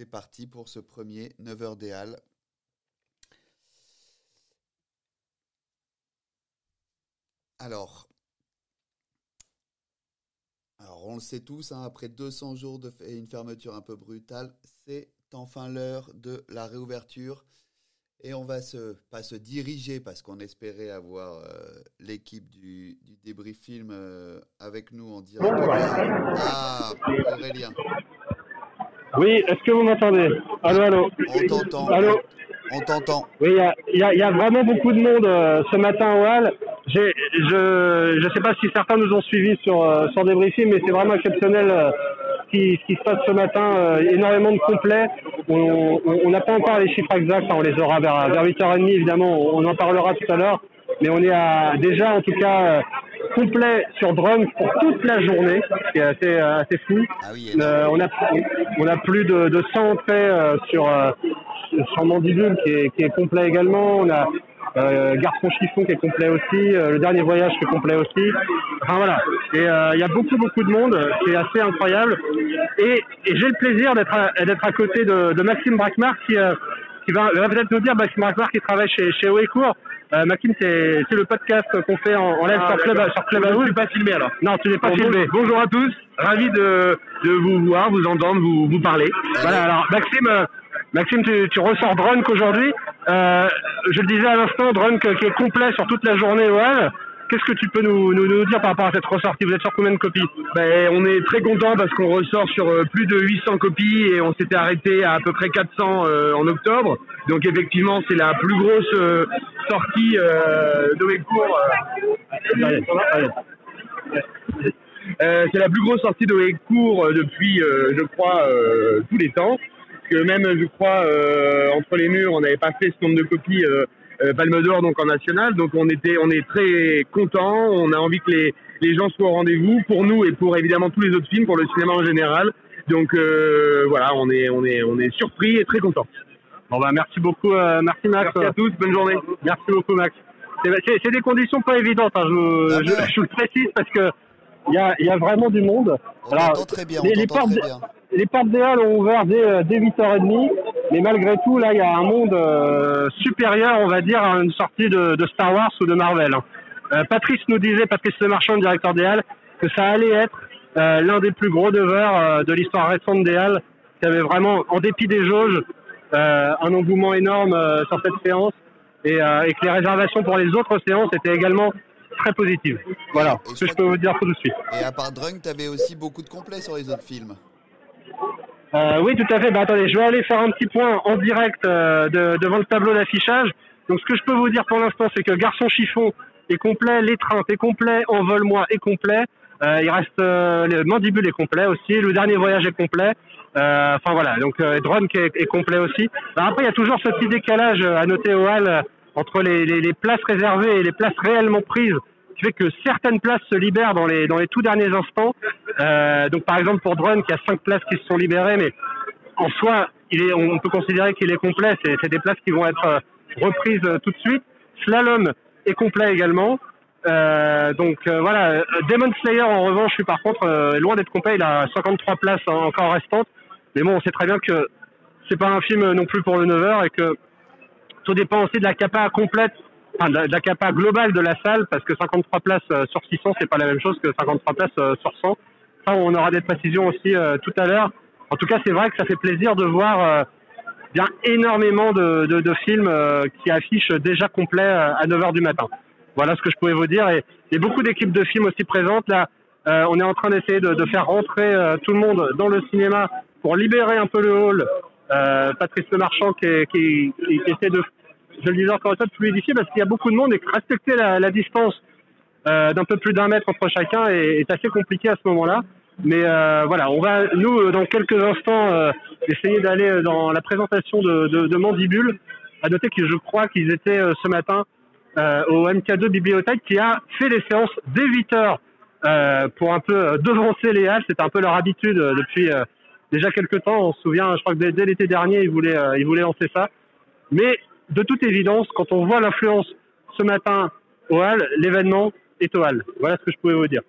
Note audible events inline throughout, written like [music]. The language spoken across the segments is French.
C'est parti pour ce premier 9h des Halles. Alors, alors, on le sait tous, hein, après 200 jours de et une fermeture un peu brutale, c'est enfin l'heure de la réouverture. Et on va se, pas se diriger parce qu'on espérait avoir euh, l'équipe du, du débrief film euh, avec nous en direct. Ah, Aurélien. Oui, est-ce que vous m'entendez? Allô, allô? On t'entend. Allô? On t'entend. Oui, il y a, y a, vraiment beaucoup de monde euh, ce matin au Hall. Je ne sais pas si certains nous ont suivis sur, euh, sur Débriefing, mais c'est vraiment exceptionnel euh, ce, qui, ce qui se passe ce matin. énormément de complets. On n'a pas encore les chiffres exacts, hein, on les aura vers, vers 8h30 évidemment, on en parlera tout à l'heure. Mais on est à, déjà en tout cas complet sur Drums pour toute la journée, ce qui est assez, euh, assez fou. Ah oui, Euh, on, a, on a plus de, de 100 entrées euh, sur, euh, sur Mandibule qui est, qui est complet également. On a euh, Garçon Chiffon qui est complet aussi. euh, le dernier voyage qui est complet aussi. Enfin voilà. Et euh, il y a beaucoup beaucoup de monde. C'est assez incroyable. Et, et j'ai le plaisir d'être à, d'être à côté de, de Maxime Brackmar qui, euh, qui va, va peut-être nous dire, Maxime Brackmar qui travaille chez, chez Oecourt. Euh, Maxime, c'est c'est le podcast qu'on fait en, en live Ah, sur Club, sur Club Je ne House. suis pas filmé alors. Non, tu n'es pas Bon, filmé. bon- bonjour à tous, ravi de, de vous voir, vous entendre, vous, vous parler. Voilà, alors Maxime, euh, Maxime, tu, tu ressors Drunk aujourd'hui. Euh, je le disais à l'instant, Drunk euh, qui est complet sur toute la journée Hall. Qu'est-ce que tu peux nous, nous, nous dire par rapport à cette ressortie? Vous êtes sur combien de copies? Ben, on est très content parce qu'on ressort sur euh, plus de 800 copies et on s'était arrêté à à peu près 400 euh, en octobre. Donc effectivement, c'est la plus grosse euh, sortie euh. Allez, allez. Euh, c'est la plus grosse sortie de Court euh, depuis, euh, je crois, euh, tous les temps. Parce que même, je crois, euh, entre les murs, on n'avait pas fait ce nombre de copies euh, euh, Palme d'Or donc en national. Donc on était, on est très content. On a envie que les, les gens soient au rendez-vous pour nous et pour évidemment tous les autres films, pour le cinéma en général. Donc euh, voilà, on est, on est, on est surpris et très content. Bon bah merci beaucoup, euh, merci Max. Merci à tous, bonne journée. Merci beaucoup Max. C'est- C'est c'est des conditions pas évidentes, hein, je, vous- Ah je, ben. je vous le précise parce que il y a, y a vraiment du monde. On t'entend très bien, on les, portes, très bien. les portes des halles ont ouvert dès, euh, dès 8h30, mais malgré tout, là, il y a un monde euh, supérieur, on va dire, à une sortie de, de Star Wars ou de Marvel. hein. Euh, Patrice nous disait, Patrice Le Marchand, le directeur des halles, que ça allait être euh, l'un des plus gros devers euh, de l'histoire récente des halles, qui avait vraiment, en dépit des jauges, un engouement énorme euh, sur cette séance, et, euh, et que les réservations pour les autres séances étaient également très positives. Voilà Et ce que je peux vous dire tout de suite. Et à part Drunk, t'avais aussi beaucoup de complets sur les autres films. Euh, oui, tout à fait. Bah, attendez, je vais aller faire un petit point en direct euh, de- devant le tableau d'affichage. Donc, ce que je peux vous dire pour l'instant, c'est que Garçon Chiffon est complet, l'étreinte est complet, Envole-moi est complet. Euh, il reste euh, le Mandibule est complet aussi, le dernier voyage est complet. Euh, Enfin voilà, donc euh, Drunk est, est complet aussi. Alors, après, il y a toujours ce petit décalage à noter au hall entre les, les, les places réservées et les places réellement prises qui fait que certaines places se libèrent dans les dans les tout derniers instants. Euh, donc par exemple pour Drone, il y a cinq places qui se sont libérées, mais en soi, il est, on peut considérer qu'il est complet. C'est des places qui vont être reprises tout de suite. Slalom est complet également. Euh, donc euh, voilà, Euh, Demon Slayer en revanche, lui par contre, euh, loin d'être complet. Il a 53 places hein, encore restantes. Mais bon, on sait très bien que c'est pas un film non plus pour le 9h et que tout dépend aussi de la capa complète, enfin de la, de capa globale de la salle, parce que 53 places euh, sur 600, c'est pas la même chose que 53 places euh, sur 100. Ça, on aura des précisions aussi tout à l'heure. En tout cas, c'est vrai que ça fait plaisir de voir bien énormément de, de, de films qui affichent déjà complet à 9h du matin. Voilà ce que je pouvais vous dire. Et, et beaucoup d'équipes de films aussi présentes. Là, euh, on est en train d'essayer de, de faire rentrer euh, tout le monde dans le cinéma pour libérer un peu le hall. Euh, Patrice Le Marchand qui, qui, qui, qui essaie de, je le disais encore une fois, de fluidifier parce qu'il y a beaucoup de monde et respecter la, la distance euh, d'un peu plus d'un mètre entre chacun est, est assez compliqué à ce moment-là. Mais euh, voilà, on va nous euh, dans quelques instants essayer d'aller dans la présentation de, de, de Mandibule. À noter que je crois qu'ils étaient ce matin au MK2 Bibliothèque qui a fait les séances dès 8 heures euh, pour un peu euh, devancer les halles. C'était un peu leur habitude euh, depuis euh, déjà quelques temps. On se souvient, je crois que dès, l'été dernier, ils voulaient, euh, ils voulaient lancer ça. Mais de toute évidence, quand on voit l'influence ce matin au hall, l'événement est au hall. Voilà ce que je pouvais vous dire.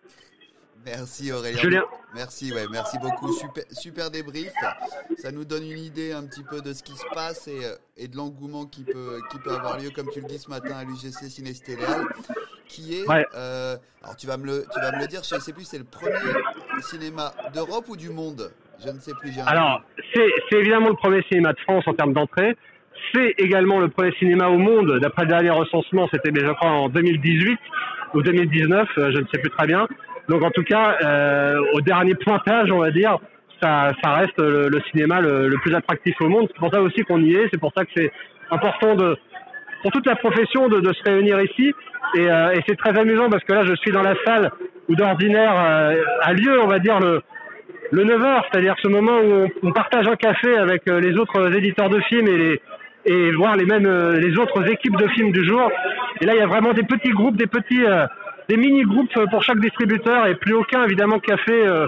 Merci Aurélien. Julien. Merci, ouais, merci beaucoup. Super, super débrief. Ça nous donne une idée un petit peu de ce qui se passe et, euh, et de l'engouement qui peut, qui peut avoir lieu, comme tu le dis ce matin à l'UGC Cinestéléal, qui est. Ouais. euh, alors tu vas me le, tu vas me le dire. Je ne sais plus, c'est le premier cinéma d'Europe ou du monde Je ne sais plus. Alors, c'est c'est évidemment le premier cinéma de France en termes d'entrée. C'est également le premier cinéma au monde, d'après le dernier recensement, c'était je crois en 2018 ou 2019, euh, je ne sais plus très bien. Donc en tout cas, euh, au dernier pointage, on va dire, ça, reste le, cinéma le, plus attractif au monde. C'est pour ça aussi qu'on y est. C'est pour ça que c'est important de, pour toute la profession de, se réunir ici. Et, euh, et c'est très amusant parce que là, je suis dans la salle où d'ordinaire euh, a lieu, on va dire, le, le 9h, c'est-à-dire ce moment où on, partage un café avec les autres éditeurs de films et et voir les mêmes les autres équipes de films du jour. Et là, il y a vraiment des petits groupes, des petits des mini groupes pour chaque distributeur et plus aucun évidemment café euh,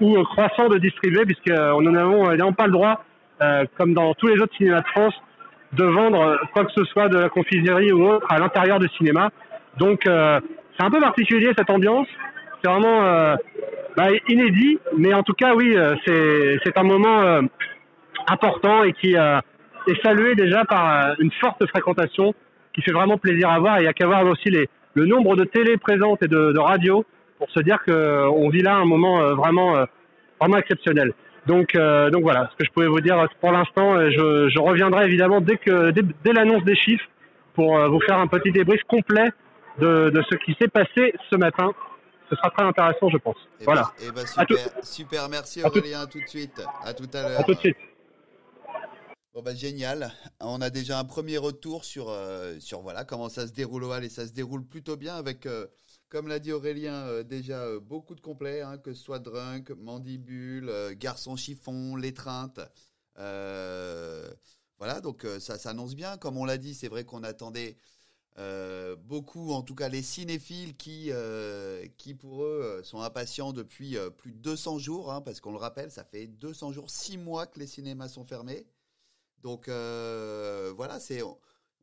ou euh, croissant de distribuer puisqu'on n'en pas le droit, euh, comme dans tous les autres cinémas de France, de vendre euh, quoi que ce soit de la confiserie ou autre à l'intérieur du cinéma. Donc euh, c'est un peu particulier cette ambiance. C'est vraiment euh, bah, inédit, mais en tout cas oui, euh, c'est un moment euh, important et qui euh, est salué déjà par euh, une forte fréquentation qui fait vraiment plaisir à voir. Il y a qu'à voir aussi les, le nombre de télé présentes et de, de radios pour se dire que on vit là un moment euh, vraiment euh, vraiment exceptionnel. Donc euh, donc voilà ce que je pouvais vous dire pour l'instant. Euh, Je, je reviendrai évidemment dès que dès, dès l'annonce des chiffres pour euh, vous faire un petit débrief complet de, de ce qui s'est passé ce matin. Ce sera très intéressant, je pense. Eh voilà. ben- eh ben, À tout- super, super, merci À tout- Aurélien, à tout de suite. À tout à l'heure. À tout de suite. Bon bah génial. On a déjà un premier retour sur, euh, sur voilà comment ça se déroule au Hall et ça se déroule plutôt bien avec, euh, comme l'a dit Aurélien, euh, déjà beaucoup de complets, hein, que ce soit Drunk, Mandibule, Garçon Chiffon, L'étreinte. Voilà, donc ça s'annonce bien. Comme on l'a dit, c'est vrai qu'on attendait beaucoup, en tout cas les cinéphiles qui, qui pour eux sont impatients depuis plus de 200 jours, hein, parce qu'on le rappelle, ça fait 200 jours, 6 mois que les cinémas sont fermés. Donc euh, voilà, c'est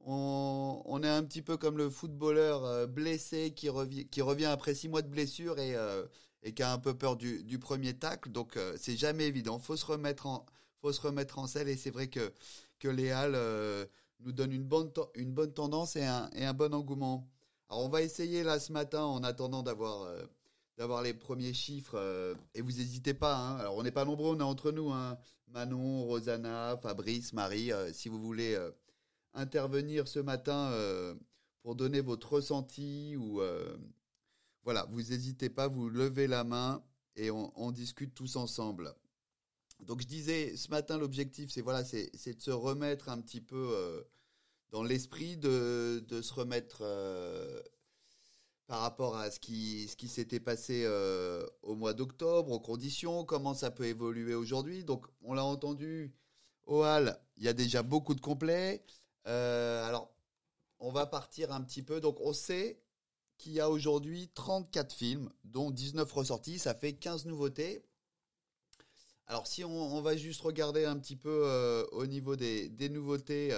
on, est un petit peu comme le footballeur euh, blessé qui revient, après six mois de blessure et, euh, qui a un peu peur du, premier tacle. Donc c'est jamais évident. Faut se remettre faut se remettre en selle et c'est vrai que que les Halles nous donnent une bonne une bonne tendance et un, bon engouement. Alors on va essayer là ce matin en attendant d'avoir d'avoir les premiers chiffres euh, et vous n'hésitez pas. hein. Alors on n'est pas nombreux, on est entre nous. hein. Manon, Rosanna, Fabrice, Marie, euh, si vous voulez euh, intervenir ce matin pour donner votre ressenti ou voilà, vous n'hésitez pas, vous levez la main et on, discute tous ensemble. Donc je disais ce matin l'objectif c'est voilà c'est de se remettre un petit peu dans l'esprit de, de se remettre par rapport à ce qui, s'était passé euh, au mois d'octobre, aux conditions, comment ça peut évoluer aujourd'hui. Donc, on l'a entendu, au Hall, il y a déjà beaucoup de complets. Euh, alors, on va partir un petit peu. Donc, on sait qu'il y a aujourd'hui 34 films, dont 19 ressortis. Ça fait 15 nouveautés. Alors, si on, va juste regarder un petit peu euh, au niveau des, nouveautés,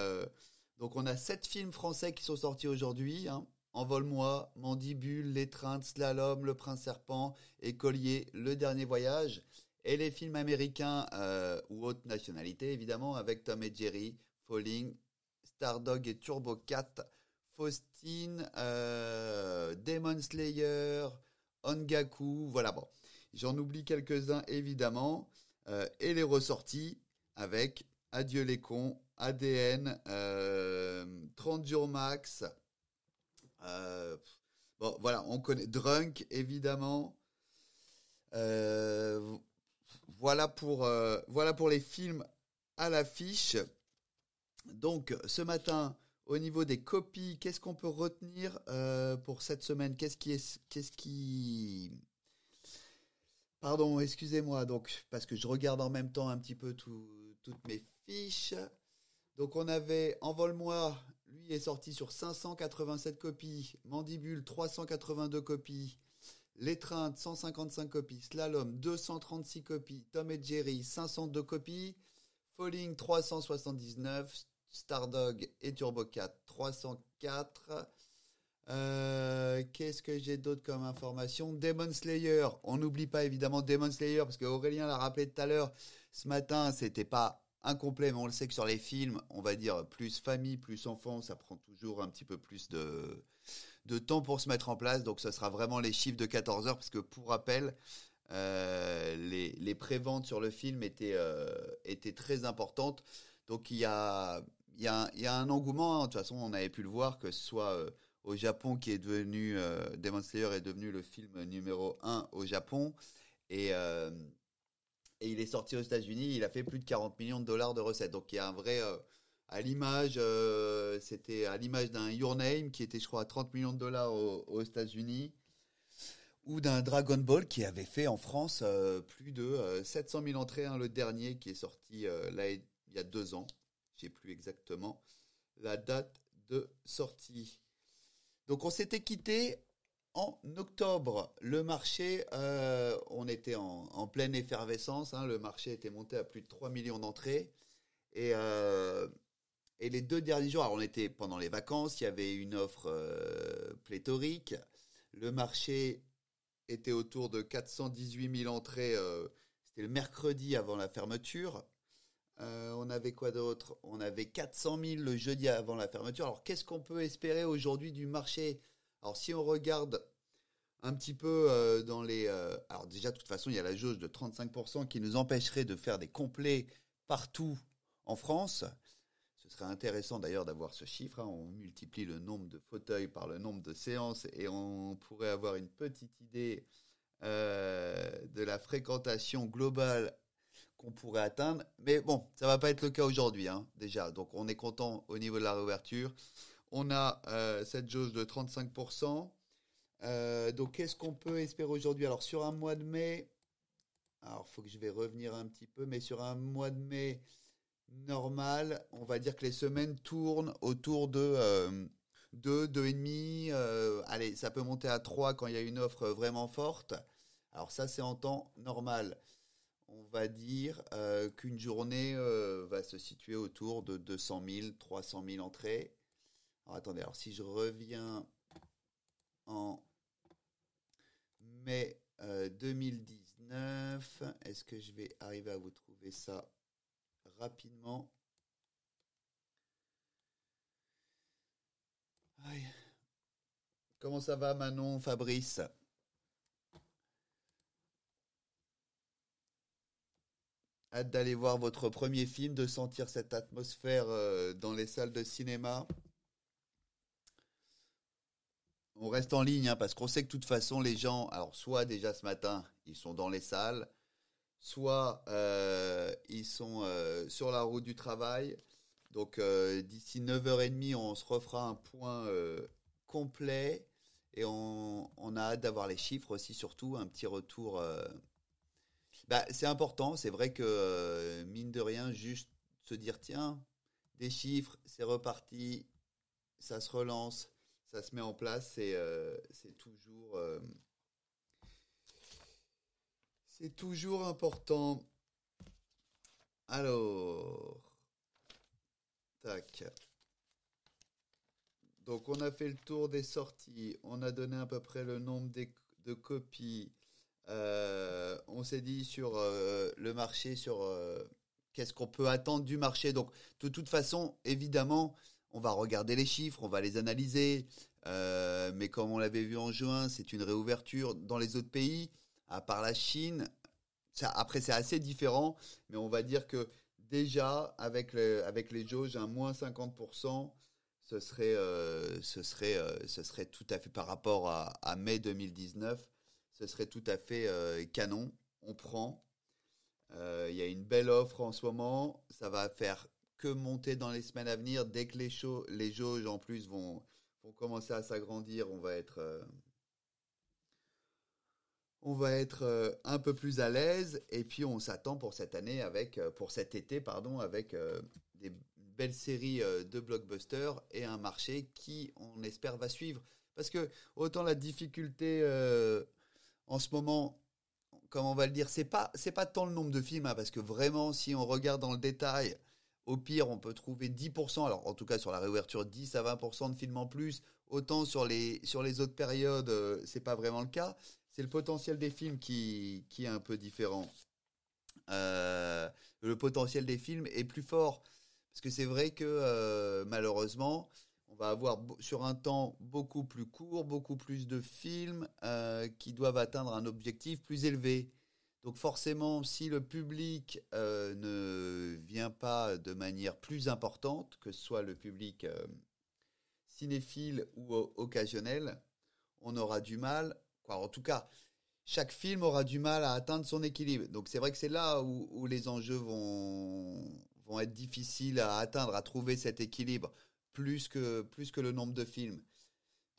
donc on a 7 films français qui sont sortis aujourd'hui. hein. Envole-moi, Mandibule, L'étreinte, Slalom, Le Prince Serpent, Écolier, Le Dernier Voyage. Et les films américains euh, ou haute nationalité, évidemment, avec Tom et Jerry, Falling, Stardog et Turbo Cat, Faustine, euh, Demon Slayer, Ongaku, voilà, bon. J'en oublie quelques-uns, évidemment. Euh, et les ressortis avec Adieu les cons, ADN, euh, 30 jours max, euh, bon, voilà, on connaît Drunk, évidemment. Euh, voilà, pour, euh, voilà pour les films à l'affiche. Donc, ce matin, au niveau des copies, qu'est-ce qu'on peut retenir pour cette semaine? Qu'est-ce qui est, qu'est-ce qui... Pardon, excusez-moi, donc, parce que je regarde en même temps un petit peu tout- toutes mes fiches. Donc, on avait Envole-moi, lui est sorti sur 587 copies. Mandibule, 382 copies. L'étreinte, 155 copies. Slalom, 236 copies. Tom et Jerry, 502 copies. Falling, 379. Stardog et Turbo 4, 304. Qu'est-ce que j'ai d'autre comme information? Demon Slayer. On n'oublie pas évidemment Demon Slayer parce que Aurélien l'a rappelé tout à l'heure. Ce matin, c'était pas incomplet, mais on le sait que sur les films, on va dire plus famille, plus enfant, ça prend toujours un petit peu plus de, de temps pour se mettre en place. Donc, ce sera vraiment les chiffres de 14 heures, parce que pour rappel, euh, les, les préventes sur le film étaient, euh, étaient très importantes. Donc, il y a, y a un engouement. Hein. De toute façon, on avait pu le voir, que ce soit euh, au Japon, qui est devenu, Demon Slayer est devenu le film numéro 1 au Japon. Et, et il est sorti aux États-Unis, il a fait plus de 40 millions de dollars de recettes. Donc, il y a un vrai à l'image, euh, c'était à l'image d'un Your Name qui était, je crois, à 30 millions de dollars aux, États-Unis, ou d'un Dragon Ball qui avait fait en France euh, plus de 700 euh, 000 entrées. Hein, le dernier qui est sorti là il y a deux ans, j'ai plus exactement la date de sortie. Donc on s'était quitté en octobre. Le marché, on était en, pleine effervescence. Hein. le marché était monté à plus de 3 millions d'entrées. Et et les deux derniers jours, alors on était pendant les vacances, il y avait une offre euh, pléthorique. Le marché était autour de 418 000 entrées. Euh, c'était le mercredi avant la fermeture. Euh, on avait quoi d'autre? On avait 400 000 le jeudi avant la fermeture. Alors qu'est-ce qu'on peut espérer aujourd'hui du marché? Alors si on regarde un petit peu dans les... alors déjà, de toute façon, il y a la jauge de 35% qui nous empêcherait de faire des complets partout en France. Ce serait intéressant d'ailleurs d'avoir ce chiffre. Hein. On multiplie le nombre de fauteuils par le nombre de séances et on pourrait avoir une petite idée euh, de la fréquentation globale qu'on pourrait atteindre. Mais bon, ça va pas être le cas aujourd'hui hein, déjà. Donc on est content au niveau de la réouverture. On a euh, cette jauge de 35%. Euh, donc qu'est-ce qu'on peut espérer aujourd'hui? Alors sur un mois de mai, alors faut que je vais revenir un petit peu, mais sur un mois de mai, normal, on va dire que les semaines tournent autour de 2, euh, 2,5. Euh, allez, ça peut monter à 3 quand il y a une offre vraiment forte. Alors ça, c'est en temps normal. On va dire qu'une journée va se situer autour de 200 000, 300 000 entrées. Attendez, alors si je reviens en mai 2019, est-ce que je vais arriver à vous trouver ça rapidement? Comment ça va Manon, Fabrice? Hâte d'aller voir votre premier film, de sentir cette atmosphère euh, dans les salles de cinéma? On reste en ligne hein, parce qu'on sait que de toute façon les gens, alors soit déjà ce matin, ils sont dans les salles, soit euh, ils sont euh, sur la route du travail. Donc euh, d'ici 9h30, on se refera un point complet et on, a hâte d'avoir les chiffres aussi, surtout un petit retour. Bah, c'est important, c'est vrai que mine de rien, juste se dire tiens, des chiffres, c'est reparti, ça se relance, ça se met en place, c'est toujours c'est toujours important. Alors, tac. Donc on a fait le tour des sorties, on a donné à peu près le nombre de copies. Euh, on s'est dit sur euh, le marché, sur euh, qu'est-ce qu'on peut attendre du marché. Donc de toute façon, évidemment, on va regarder les chiffres, on va les analyser. mais comme on l'avait vu en juin, c'est une réouverture dans les autres pays à part la Chine. après, c'est assez différent, mais on va dire que déjà, avec, les jauges, un moins 50%, ce serait, euh, euh, ce serait tout à fait, par rapport à, mai 2019, ce serait tout à fait euh, canon. On prend. Il y a une belle offre en ce moment. Ça va faire que monter dans les semaines à venir. Dès que les, les jauges, en plus, vont, vont commencer à s'agrandir, on va être on va être euh, un peu plus à l'aise et puis on s'attend pour cette année avec euh, pour cet été pardon avec euh, des belles séries de blockbusters et un marché qui on espère va suivre parce que autant la difficulté en ce moment comment on va le dire c'est pas c'est pas tant le nombre de films hein, parce que vraiment si on regarde dans le détail Au pire, on peut trouver 10%, alors en tout cas sur la réouverture, 10 à 20% de films en plus. Autant sur les, autres périodes, euh, c'est pas vraiment le cas. C'est le potentiel des films qui, est un peu différent. Euh, le potentiel des films est plus fort. Parce que c'est vrai que euh, malheureusement, on va avoir sur un temps beaucoup plus court, beaucoup plus de films qui doivent atteindre un objectif plus élevé. Donc forcément, si le public euh, ne vient pas de manière plus importante, que ce soit le public euh, cinéphile ou occasionnel, on aura du mal, en tout cas, chaque film aura du mal à atteindre son équilibre. Donc c'est vrai que c'est là où, les enjeux vont, vont être difficiles à atteindre, à trouver cet équilibre, plus que, plus que le nombre de films.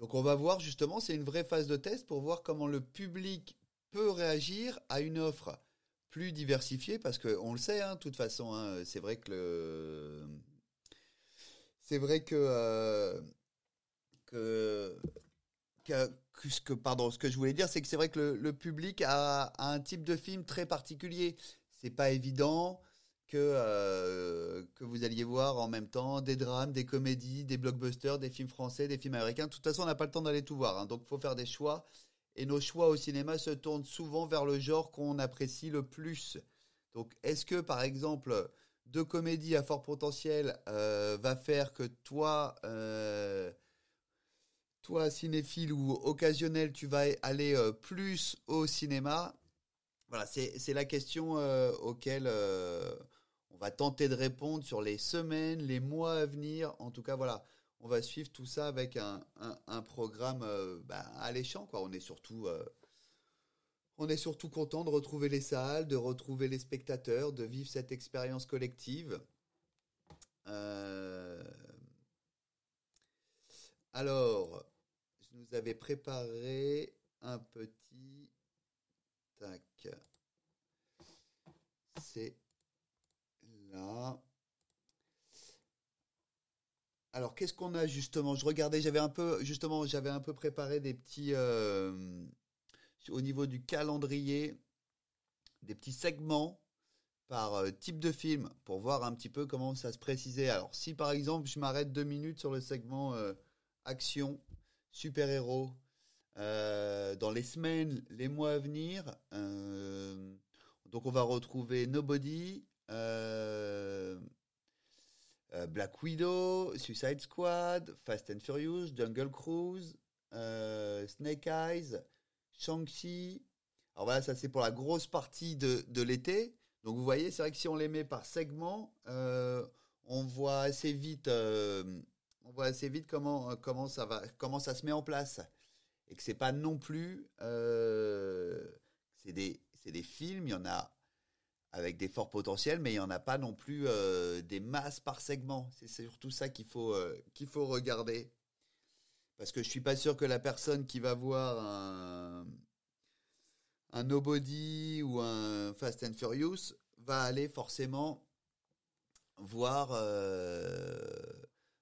Donc on va voir justement, c'est une vraie phase de test pour voir comment le public peut réagir à une offre plus diversifiée parce qu'on le sait, hein, de toute façon, hein, c'est vrai que le... c'est vrai que, euh, que, que, pardon, ce que je voulais dire, c'est que c'est vrai que le, public a, un type de film très particulier. C'est pas évident que euh, que vous alliez voir en même temps des drames, des comédies, des blockbusters, des films français, des films américains. De toute façon, on n'a pas le temps d'aller tout voir, hein, donc faut faire des choix et nos choix au cinéma se tournent souvent vers le genre qu'on apprécie le plus. Donc, est-ce que, par exemple, deux comédies à fort potentiel euh, va faire que toi, euh, toi cinéphile ou occasionnel, tu vas aller euh, plus au cinéma? Voilà, c'est la question auquel on va tenter de répondre sur les semaines, les mois à venir. En tout cas, voilà on va suivre tout ça avec un, programme euh, bah, alléchant. Quoi. On est surtout euh, on est surtout content de retrouver les salles, de retrouver les spectateurs, de vivre cette expérience collective. Euh, alors, je nous avais préparé un petit tac. C'est là. Alors, qu'est-ce qu'on a justement? Je regardais, j'avais un peu, justement, j'avais un peu préparé des petits, euh, au niveau du calendrier, des petits segments par euh, type de film pour voir un petit peu comment ça se précisait. Alors, si par exemple, je m'arrête deux minutes sur le segment euh, action, super-héros, dans les semaines, les mois à venir, donc on va retrouver Nobody, Black Widow, Suicide Squad, Fast and Furious, Jungle Cruise, euh, Snake Eyes, Shang-Chi. Alors voilà, ça c'est pour la grosse partie de, l'été. Donc vous voyez, c'est vrai que si on les met par segment, euh, on voit assez vite, on voit assez vite comment comment ça va, comment ça se met en place, et que c'est pas non plus, c'est des c'est des films, il y en a avec des forts potentiels, mais il n'y en a pas non plus euh, des masses par segment. C'est surtout ça qu'il faut, euh, faut regarder. Parce que je suis pas sûr que la personne qui va voir un, Nobody ou un Fast and Furious va aller forcément voir, euh,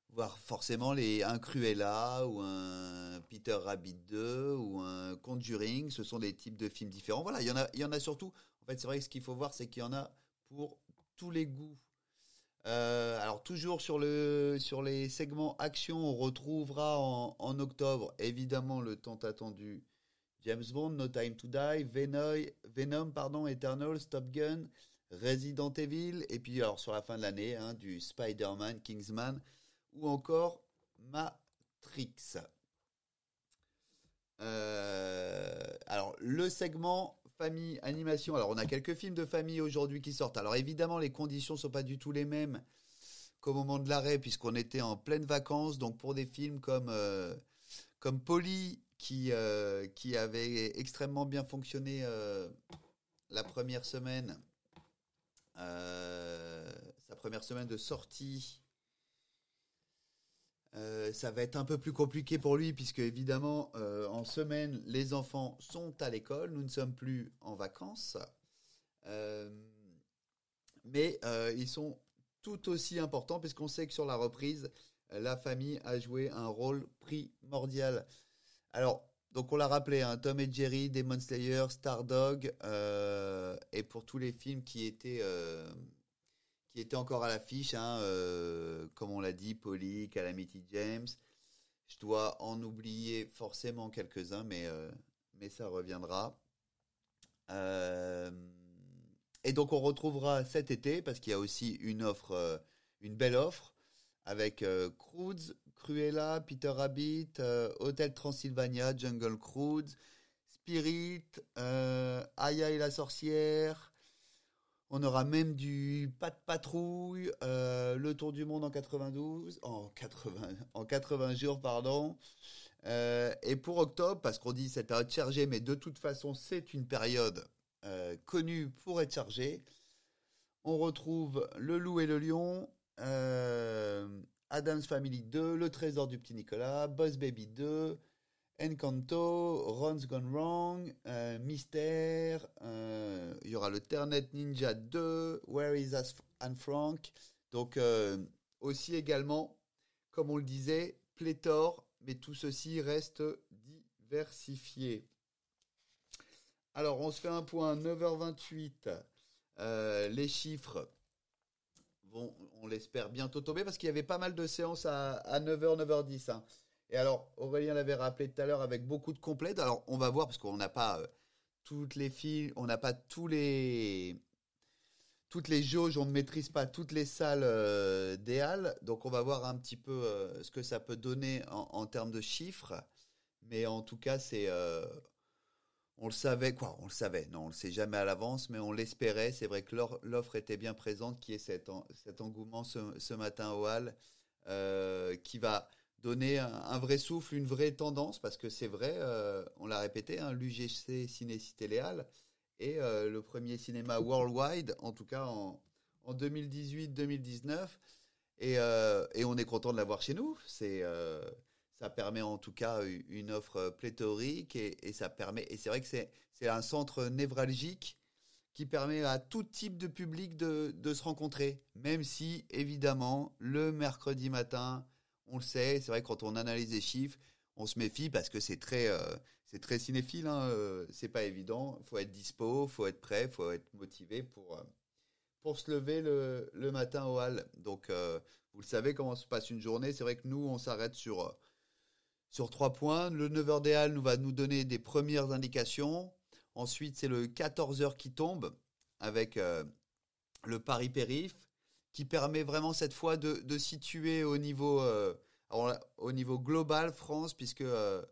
voir forcément les, un Cruella ou un Peter Rabbit 2 ou un Conjuring. Ce sont des types de films différents. Voilà, il y il y en a surtout en fait, c'est vrai que ce qu'il faut voir, c'est qu'il y en a pour tous les goûts. Euh, alors toujours sur, le, sur les segments action, on retrouvera en, octobre évidemment le tant attendu James Bond, No Time to Die, Venom, Venom pardon, Eternal, Stop Gun, Resident Evil, et puis alors sur la fin de l'année hein, du Spider-Man, Kingsman, ou encore Matrix. Euh, alors le segment animation. Alors, on a quelques films de famille aujourd'hui qui sortent. Alors, évidemment, les conditions sont pas du tout les mêmes qu'au moment de l'arrêt, puisqu'on était en pleine vacances. Donc, pour des films comme, euh, comme Polly, qui, euh, qui avait extrêmement bien fonctionné euh, la première semaine, sa première semaine de sortie euh, ça va être un peu plus compliqué pour lui puisque évidemment euh, en semaine les enfants sont à l'école, nous ne sommes plus en vacances, euh, mais ils sont tout aussi importants puisqu'on sait que sur la reprise la famille a joué un rôle primordial. Alors donc on l'a rappelé, hein, Tom et Jerry, Demon Slayer, Stardog et pour tous les films qui étaient qui étaient encore à l'affiche, hein, comme on l'a dit, Polly, Calamity James. Je dois en oublier forcément quelques-uns, mais, mais ça reviendra. et donc on retrouvera cet été, parce qu'il y a aussi une offre, une belle offre, avec Croods, Cruella, Peter Rabbit, Hotel Transylvania, Jungle Cruise, Spirit, euh, Aya et la sorcière. On aura même du Pas de patrouille, euh, le Tour du monde en 92, en 80, en 80 jours, pardon. Euh, et pour octobre, parce qu'on dit cette période chargée, mais de toute façon, c'est une période connue pour être chargée. On retrouve Le Loup et le Lion, Adam's Family 2, Le Trésor du Petit Nicolas, Boss Baby 2, Encanto, Ron's Gone Wrong, euh, Mystère, euh, il y aura le Ternet Ninja 2, Where is Anne Frank. Donc euh, aussi également, comme on le disait, pléthore, mais tout ceci reste diversifié. Alors on se fait un point 9h28. les chiffres vont, on l'espère, bientôt tomber parce qu'il y avait pas mal de séances à, 9h, 9h10. Et alors, Aurélien l'avait rappelé tout à l'heure avec beaucoup de complètes. Alors, on va voir parce qu'on n'a pas euh, toutes les files, on n'a pas tous les toutes les jauges, on ne maîtrise pas toutes les salles euh, des halles. Donc, on va voir un petit peu euh, ce que ça peut donner en, termes de chiffres. Mais en tout cas, c'est on le savait, quoi, on le savait, non, on le sait jamais à l'avance, mais on l'espérait. C'est vrai que l'offre était bien présente, qui est cet, cet engouement ce, ce, matin au hall, qui va donner un, vrai souffle, une vraie tendance, parce que c'est vrai, euh, on l'a répété, hein, l'UGC Ciné-Cité Léal est euh, le premier cinéma worldwide, en tout cas en, 2018-2019. Euh, et, on est content de l'avoir chez nous. C'est, ça permet en tout cas une offre pléthorique et, ça permet. Et c'est vrai que c'est, un centre névralgique qui permet à tout type de public de, de se rencontrer, même si évidemment le mercredi matin on le sait, c'est vrai quand on analyse les chiffres, on se méfie parce que c'est très, euh, cinéphile. Hein, euh, c'est pas évident. Faut être dispo, faut être prêt, faut être motivé pour euh, se lever le, matin au hall. Donc, vous le savez comment se passe une journée. C'est vrai que nous, on s'arrête sur sur trois points. Le 9h des halles nous va nous donner des premières indications. Ensuite, c'est le 14h qui tombe avec le Paris Périph qui permet vraiment cette fois de, situer au niveau, euh, au niveau global France, puisque euh,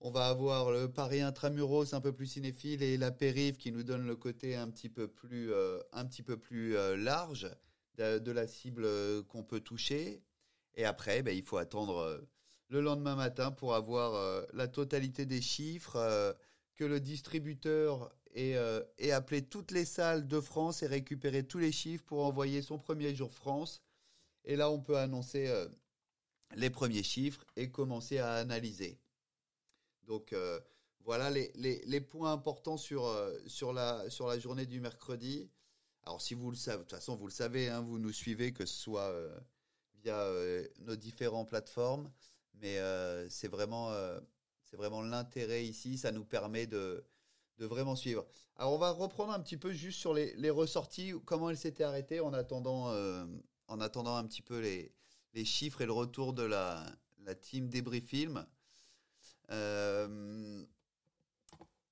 on va avoir le Paris intramuros un peu plus cinéphile et la périph qui nous donne le côté un petit peu plus, euh, un petit peu plus large de, la cible qu'on peut toucher. Et après, ben, il faut attendre le lendemain matin pour avoir la totalité des chiffres que le distributeur euh, et, appeler toutes les salles de France et récupérer tous les chiffres pour envoyer son premier jour France. Et là, on peut annoncer euh, les premiers chiffres et commencer à analyser. Donc euh, voilà les, points importants sur, la, journée du mercredi. Alors si vous le savez, de toute façon vous le savez, hein, vous nous suivez que ce soit via nos différentes plateformes, mais c'est vraiment l'intérêt ici, ça nous permet de, de vraiment suivre. Alors on va reprendre un petit peu juste sur les, ressorties, comment elles s'étaient arrêtées en attendant, euh, en attendant un petit peu les, chiffres et le retour de la, team Débris Film. Euh,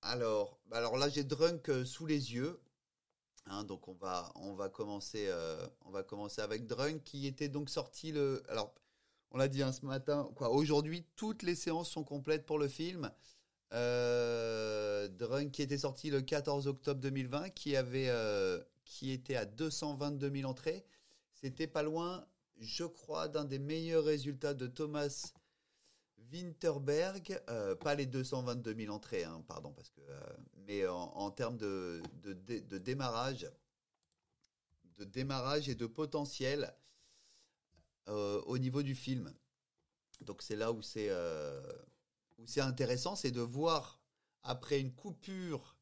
alors, alors là j'ai Drunk euh, sous les yeux. Hein, donc on va, on va commencer, on va commencer avec Drunk qui était donc sorti le. Alors on l'a dit hein, ce matin. Quoi, aujourd'hui toutes les séances sont complètes pour le film. Euh, Drunk qui était sorti le 14 octobre 2020, qui avait, euh, qui était à 222 000 entrées. C'était pas loin, je crois, d'un des meilleurs résultats de Thomas Winterberg. Euh, pas les 222 000 entrées, hein, pardon, parce que, mais en, termes de, démarrage, de démarrage et de potentiel au niveau du film. Donc c'est là où c'est où c'est intéressant, c'est de voir après une coupure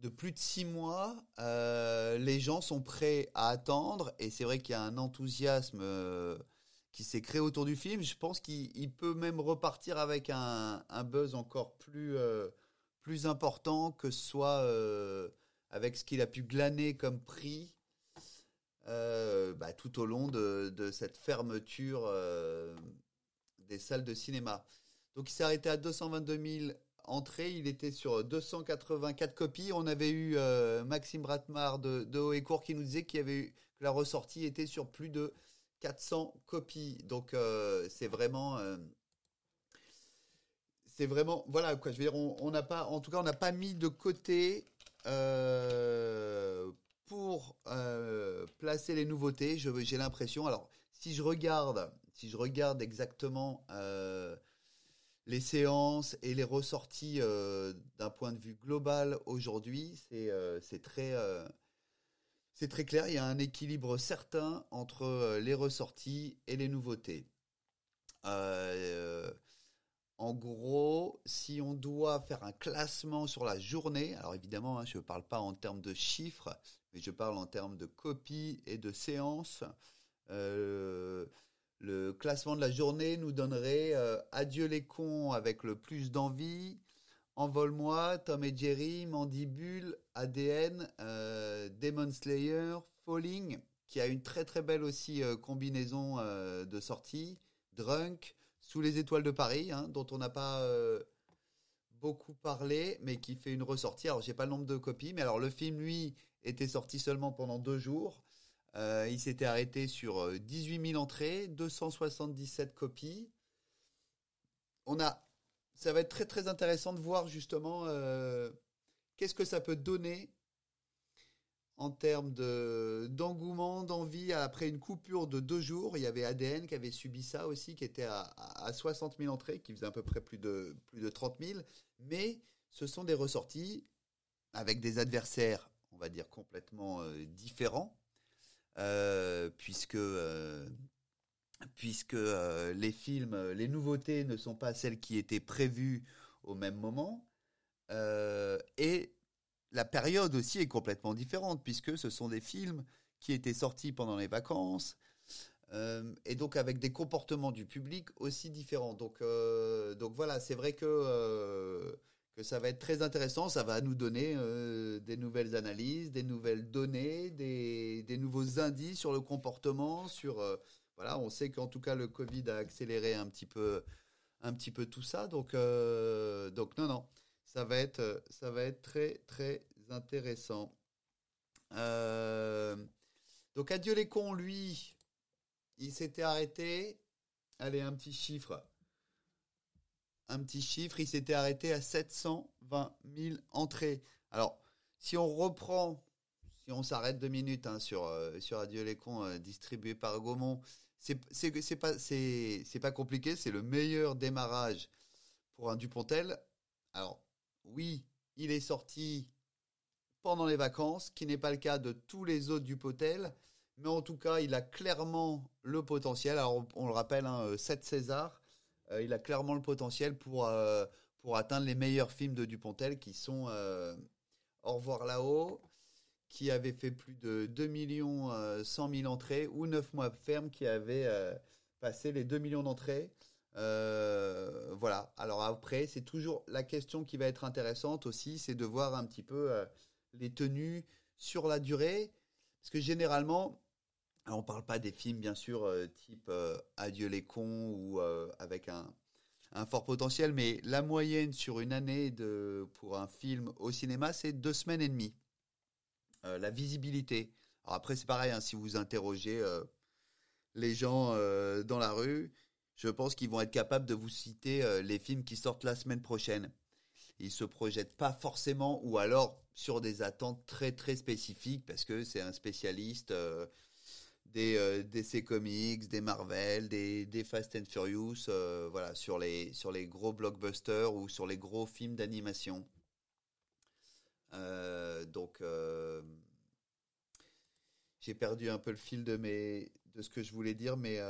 de plus de six mois, euh, les gens sont prêts à attendre et c'est vrai qu'il y a un enthousiasme euh, qui s'est créé autour du film. Je pense qu'il peut même repartir avec un, buzz encore plus, euh, plus important que ce soit avec ce qu'il a pu glaner comme prix bah, tout au long de cette fermeture des salles de cinéma. Donc il s'est arrêté à 222 000 entrée, il était sur 284 copies. On avait eu euh, Maxime Bratmar de, de Haut et Court qui nous disait qu'il y avait eu, que la ressortie était sur plus de 400 copies. Donc euh, c'est vraiment euh, c'est vraiment voilà quoi. Je veux dire, on n'a pas, en tout cas, on n'a pas mis de côté pour placer les nouveautés. J'ai l'impression. Alors si je regarde, si je regarde exactement les séances et les ressorties euh, d'un point de vue global aujourd'hui, c'est euh, très, euh, c'est très clair. Il y a un équilibre certain entre les ressorties et les nouveautés. en gros, si on doit faire un classement sur la journée, alors évidemment, hein, je ne parle pas en termes de chiffres, mais je parle en termes de copies et de séances. Le classement de la journée nous donnerait euh, Adieu les cons avec le plus d'envie, Envole-moi, Tom et Jerry, Mandibule, ADN, euh, Demon Slayer, Falling, qui a une très très belle aussi euh, combinaison de sorties, Drunk, Sous les étoiles de Paris, hein, dont on n'a pas beaucoup parlé, mais qui fait une ressortie. Alors j'ai pas le nombre de copies, mais alors le film lui était sorti seulement pendant deux jours. Euh, il s'était arrêté sur 18 euh, 000 entrées, 277 copies. On a, ça va être très très intéressant de voir justement euh, qu'est-ce que ça peut donner en termes de d'engouement, d'envie après une coupure de deux jours. Il y avait ADN qui avait subi ça aussi, qui était à, à 60 000 entrées, qui faisait à peu près plus de plus de 30 000. Mais ce sont des ressorties avec des adversaires, on va dire complètement différents puisque euh, puisque euh, les films, les nouveautés ne sont pas celles qui étaient prévues au même moment. et la période aussi est complètement différente, puisque ce sont des films qui étaient sortis pendant les vacances, et donc avec des comportements du public aussi différents. Donc, donc voilà, c'est vrai que que ça va être très intéressant. Ça va nous donner euh, des nouvelles analyses, des nouvelles données, des, des nouveaux indices sur le comportement. Sur euh, voilà, on sait qu'en tout cas le Covid a accéléré un petit peu, un petit peu tout ça. Donc euh, donc non non, ça va être ça va être très très intéressant. donc adieu les cons, lui, il s'était arrêté. Allez, un petit chiffre un petit chiffre, il s'était arrêté à 720 000 entrées. Alors, si on reprend, si on s'arrête deux minutes hein, sur, euh, sur Radio Les Cons, euh, distribué par Gaumont, c'est pas, pas compliqué, c'est le meilleur démarrage pour un Dupontel. Alors, oui, il est sorti pendant les vacances, qui n'est pas le cas de tous les autres Dupontel, mais en tout cas, il a clairement le potentiel. Alors, on, le rappelle, hein, 7 César, euh, il a clairement le potentiel pour, euh, pour atteindre les meilleurs films de Dupontel qui sont euh, Au revoir là-haut, qui avait fait plus de 2 millions 100 000 entrées, ou 9 mois ferme qui avait passé les 2 millions d'entrées. voilà. Alors après, c'est toujours la question qui va être intéressante aussi, c'est de voir un petit peu les tenues sur la durée. Parce que généralement, on on parle pas des films, bien sûr, euh, type euh, Adieu les cons ou euh, avec un, fort potentiel, mais la moyenne sur une année de, pour un film au cinéma, c'est deux semaines et demie. la visibilité. Alors après, c'est pareil, hein, si vous interrogez les gens dans la rue, je pense qu'ils vont être capables de vous citer les films qui sortent la semaine prochaine. Ils se projettent pas forcément, ou alors sur des attentes très très spécifiques, parce que c'est un spécialiste des euh, DC Comics, des Marvel, des, Fast and Furious, euh, voilà, sur les, sur les gros blockbusters ou sur les gros films d'animation. Euh, donc, j'ai perdu un peu le fil de, mes, de ce que je voulais dire, mais,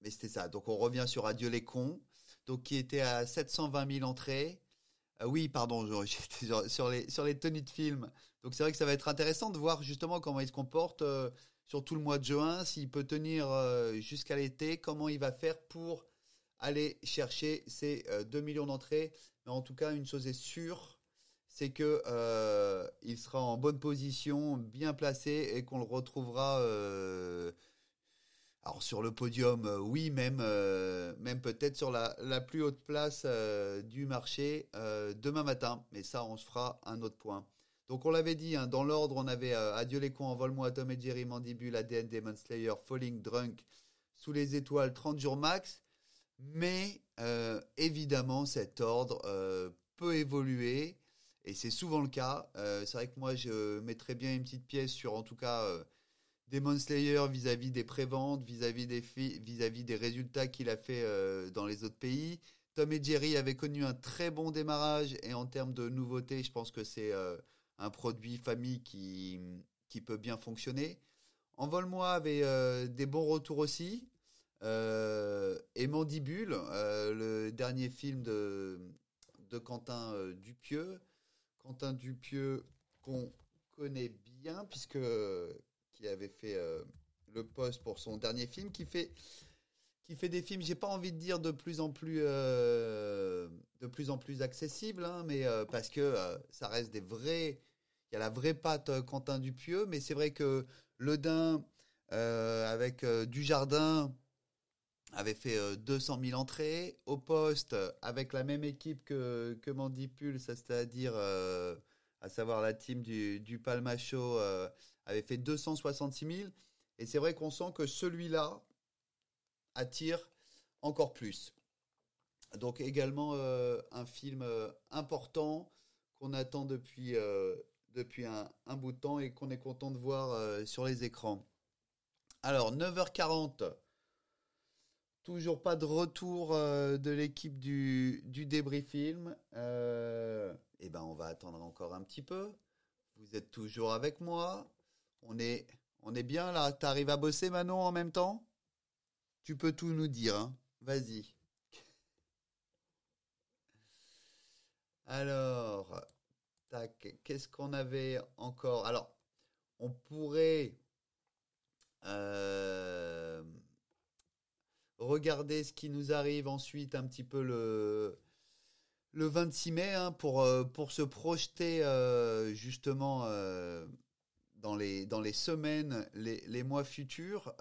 mais c'était ça. Donc, on revient sur Adieu les cons, donc, qui était à 720 000 entrées. oui, pardon, [laughs] j'étais sur, les, sur les tenues de film. Donc, c'est vrai que ça va être intéressant de voir justement comment il se comporte sur tout le mois de juin, s'il peut tenir euh, jusqu'à l'été, comment il va faire pour aller chercher ces 2 euh, millions d'entrées. Mais en tout cas, une chose est sûre, c'est que il sera en bonne position, bien placé et qu'on le retrouvera sur le podium, euh, oui, même, euh, peut-être sur la, plus haute place euh, du marché demain matin. Mais ça, on se fera un autre point. Donc on l'avait dit, hein, dans l'ordre, on avait Adieu les cons, Envole-moi, Tom et Jerry, Mandibule, ADN, Demon Slayer, Falling Drunk, Sous les étoiles, 30 jours max. Mais évidemment, cet ordre peut évoluer. Et c'est souvent le cas. c'est vrai que moi, je mettrais bien une petite pièce sur, en tout cas, Demon Slayer vis-à-vis des préventes, vis-à-vis des vis-à-vis des résultats qu'il a fait euh, dans les autres pays. Tom et Jerry avaient connu un très bon démarrage et en termes de nouveautés, je pense que c'est euh, un produit famille qui, qui peut bien fonctionner. Envol-moi avait euh, des bons retours aussi. et Mandibule, le dernier film de, de Quentin Dupieux. Quentin Dupieux qu'on connaît bien puisque qui avait fait euh, le poste pour son dernier film, qui fait qui fait des films, j'ai pas envie de dire de plus en plus euh, de plus en plus accessibles, hein, mais euh, parce que ça reste des vrais, il y a la vraie patte Quentin Dupieux, mais c'est vrai que Le Dain avec Dujardin avait fait 200 000 entrées au poste avec la même équipe que que Mandipule, c'est-à-dire à savoir la team du, du Palmacho avait fait 266 000. Et c'est vrai qu'on sent que celui-là attire encore plus. Donc également euh, un film euh, important qu'on attend depuis, euh, depuis un, bout de temps et qu'on est content de voir sur les écrans. Alors 9h40, toujours pas de retour de l'équipe du, débris film. eh ben on va attendre encore un petit peu. Vous êtes toujours avec moi. On est, on est bien là. T'arrives à bosser, Manon, en même temps? Tu peux tout nous dire. Hein. Vas-y. Alors, qu'est-ce qu'on avait encore? Alors, on pourrait euh, regarder ce qui nous arrive ensuite un petit peu le, le 26 mai hein, pour, euh, pour se projeter euh, justement dans les, dans les semaines, les, les mois futurs.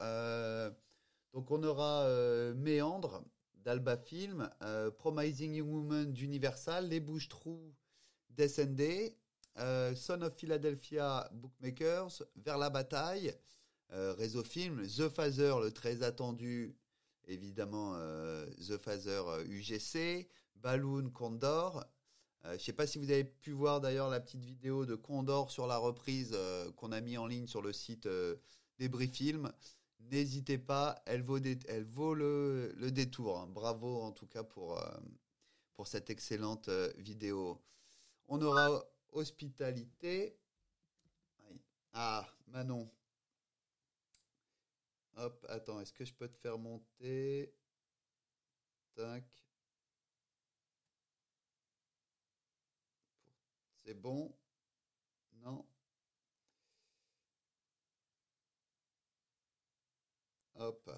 Donc on aura Méandre d'Alba Film, Promising Young Woman d'Universal, Les Bouches-Trous d'SND, Son of Philadelphia Bookmakers, Vers la bataille, Réseau Film, The Phaser, le très attendu, évidemment The Phaser UGC, Balloon Condor, euh, je ne sais pas si vous avez pu voir d'ailleurs la petite vidéo de Condor sur la reprise euh, qu'on a mis en ligne sur le site euh, Film. N'hésitez pas, elle vaut, le, détour. Hein. Bravo en tout cas euh, pour cette excellente vidéo. On aura hospitalité. Ah, Manon. Hop, attends, est-ce que je peux te faire monter? Tac. C'est bon? Non Hop.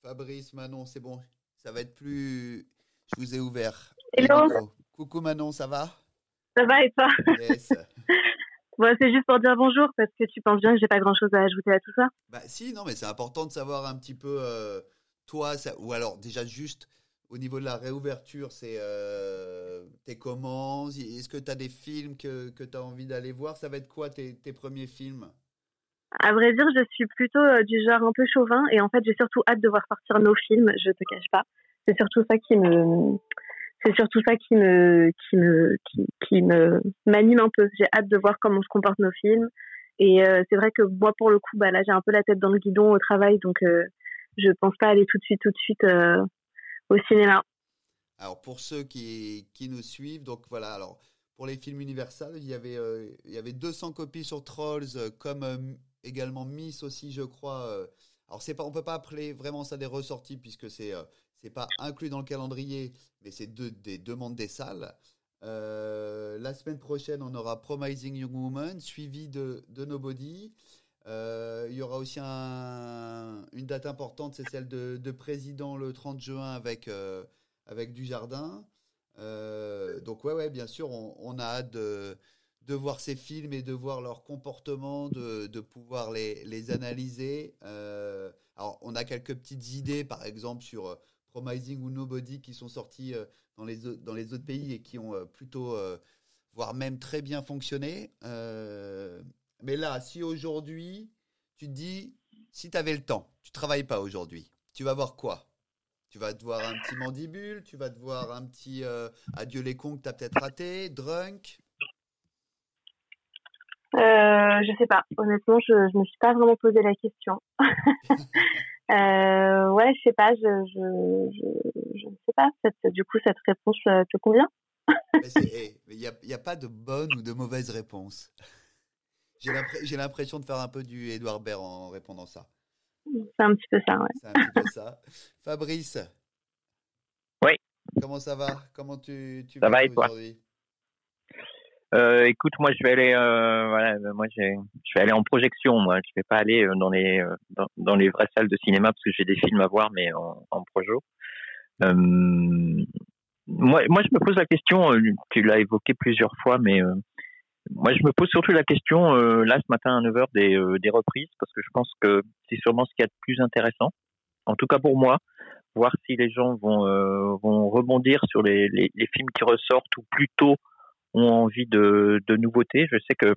Fabrice, Manon, c'est bon. Ça va être plus. Je vous ai ouvert. Hello. Coucou Manon, ça va? Ça va et toi Yes. [laughs] c'est juste pour dire bonjour parce que tu penses bien que j'ai pas grand chose à ajouter à tout ça. Bah si, non, mais c'est important de savoir un petit peu euh, toi, ça, ou alors déjà juste au niveau de la réouverture, c'est euh, tes commandes Est-ce que tu as des films que, que tu as envie d'aller voir? Ça va être quoi tes, tes, premiers films? À vrai dire, je suis plutôt euh, du genre un peu chauvin et en fait, j'ai surtout hâte de voir sortir nos films, je te cache pas. C'est surtout ça qui me c'est surtout ça qui me qui me qui, me m'anime un peu. J'ai hâte de voir comment se comportent nos films et euh, c'est vrai que moi pour le coup bah là j'ai un peu la tête dans le guidon au travail donc euh, je pense pas aller tout de suite tout de suite au cinéma. Alors pour ceux qui, qui nous suivent, donc voilà, alors pour les films Universal, il y avait, euh, il y avait 200 copies sur Trolls, euh, comme euh, également Miss aussi, je crois. alors c'est pas, on peut pas appeler vraiment ça des ressorties puisque c'est c'est pas inclus dans le calendrier, mais c'est des demandes des salles. la semaine prochaine, on aura Promising Young Woman, suivi de, de Nobody. Euh, il y aura aussi une date importante, c'est celle de, président le 30 juin avec, euh, avec Dujardin. donc ouais, ouais, bien sûr, on, a hâte de, de, voir ces films et de voir leur comportement, de, de pouvoir les, les analyser. alors, on a quelques petites idées, par exemple, sur Promising ou Nobody qui sont sortis dans, les, dans les autres pays et qui ont plutôt, voire même très bien fonctionné. mais là, si aujourd'hui, tu te dis, si tu avais le temps, tu travailles pas aujourd'hui, tu vas voir quoi? Tu vas te voir un petit mandibule, tu vas te voir un petit euh, adieu les cons que tu as peut-être raté, drunk? Euh, Je sais pas. Honnêtement, je ne me suis pas vraiment posé la question. [laughs] euh, ouais, je sais pas. Je, je, je, ne sais pas. Cette, du coup, cette réponse euh, te convient? Il n'y a, y a pas de bonne ou de mauvaise réponse. J'ai l'impression de faire un peu du Edouard Baird en répondant ça. C'est un petit peu ça, ouais. C'est un petit peu ça. Fabrice? Oui. Comment ça va? Comment tu, tu ça vas aujourd'hui? Euh, écoute, moi je vais aller, euh, voilà, moi je vais aller en projection. Moi, je vais pas aller euh, dans les euh, dans, dans, les vraies salles de cinéma parce que j'ai des films à voir, mais en, en projo. Euh, moi, moi, je me pose la question. Tu l'as évoqué plusieurs fois, mais moi, je me pose surtout la question, euh, là, ce matin à 9h, des, euh, des reprises, parce que je pense que c'est sûrement ce qu'il y a de plus intéressant. En tout cas pour moi, voir si les gens vont, euh, vont rebondir sur les, les, les, films qui ressortent ou plutôt ont envie de, de nouveautés. Je sais que